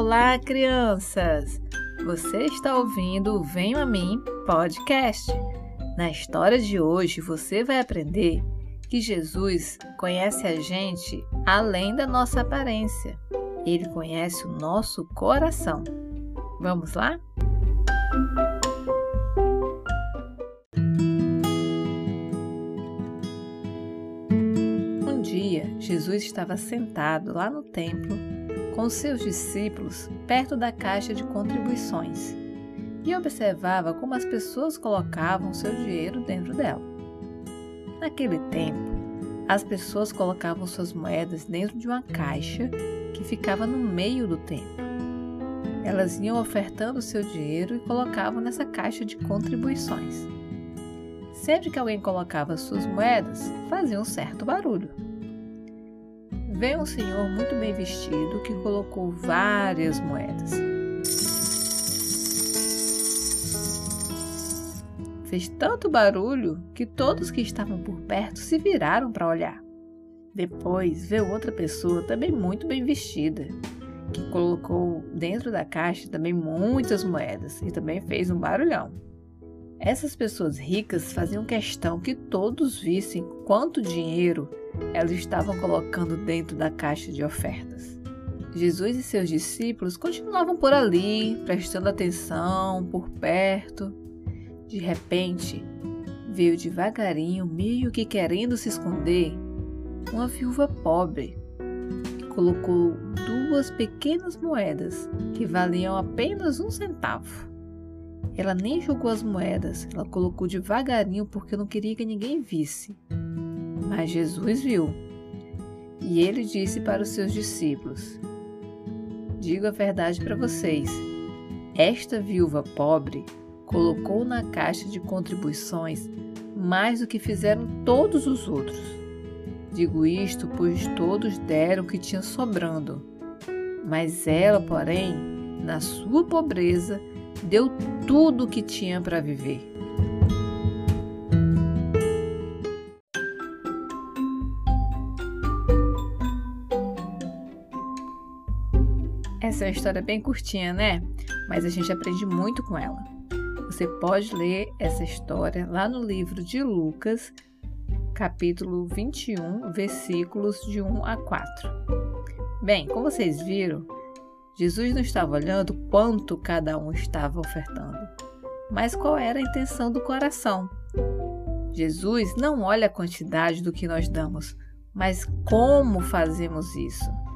Olá, crianças! Você está ouvindo o Venho a Mim podcast. Na história de hoje, você vai aprender que Jesus conhece a gente além da nossa aparência. Ele conhece o nosso coração. Vamos lá? Um dia, Jesus estava sentado lá no templo com seus discípulos perto da caixa de contribuições e observava como as pessoas colocavam seu dinheiro dentro dela. Naquele tempo, as pessoas colocavam suas moedas dentro de uma caixa que ficava no meio do templo. Elas iam ofertando seu dinheiro e colocavam nessa caixa de contribuições. Sempre que alguém colocava suas moedas, fazia um certo barulho veio um senhor muito bem vestido que colocou várias moedas. Fez tanto barulho que todos que estavam por perto se viraram para olhar. Depois veio outra pessoa também muito bem vestida, que colocou dentro da caixa também muitas moedas e também fez um barulhão. Essas pessoas ricas faziam questão que todos vissem quanto dinheiro elas estavam colocando dentro da caixa de ofertas. Jesus e seus discípulos continuavam por ali, prestando atenção, por perto. De repente, veio devagarinho, meio que querendo se esconder, uma viúva pobre e colocou duas pequenas moedas que valiam apenas um centavo. Ela nem jogou as moedas, ela colocou devagarinho porque não queria que ninguém visse. Mas Jesus viu. E ele disse para os seus discípulos: Digo a verdade para vocês. Esta viúva pobre colocou na caixa de contribuições mais do que fizeram todos os outros. Digo isto pois todos deram o que tinha sobrando. Mas ela, porém, na sua pobreza, deu tudo o que tinha para viver. Essa é uma história bem curtinha, né? Mas a gente aprende muito com ela. Você pode ler essa história lá no livro de Lucas, capítulo 21, versículos de 1 a 4. Bem, como vocês viram, Jesus não estava olhando quanto cada um estava ofertando, mas qual era a intenção do coração. Jesus não olha a quantidade do que nós damos, mas como fazemos isso.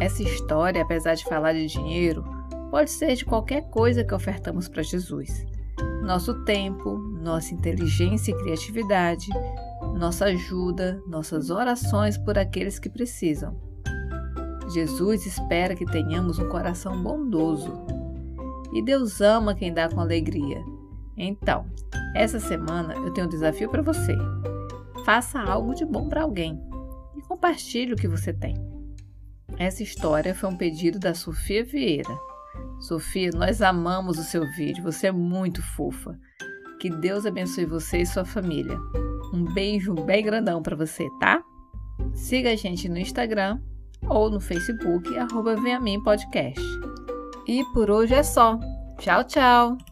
Essa história, apesar de falar de dinheiro, pode ser de qualquer coisa que ofertamos para Jesus. Nosso tempo, nossa inteligência e criatividade, nossa ajuda, nossas orações por aqueles que precisam. Jesus espera que tenhamos um coração bondoso. E Deus ama quem dá com alegria. Então, essa semana eu tenho um desafio para você. Faça algo de bom para alguém e compartilhe o que você tem. Essa história foi um pedido da Sofia Vieira. Sofia, nós amamos o seu vídeo, você é muito fofa. Que Deus abençoe você e sua família. Um beijo bem grandão para você, tá? Siga a gente no Instagram ou no Facebook, arroba Vem a Mim Podcast. E por hoje é só. Tchau, tchau!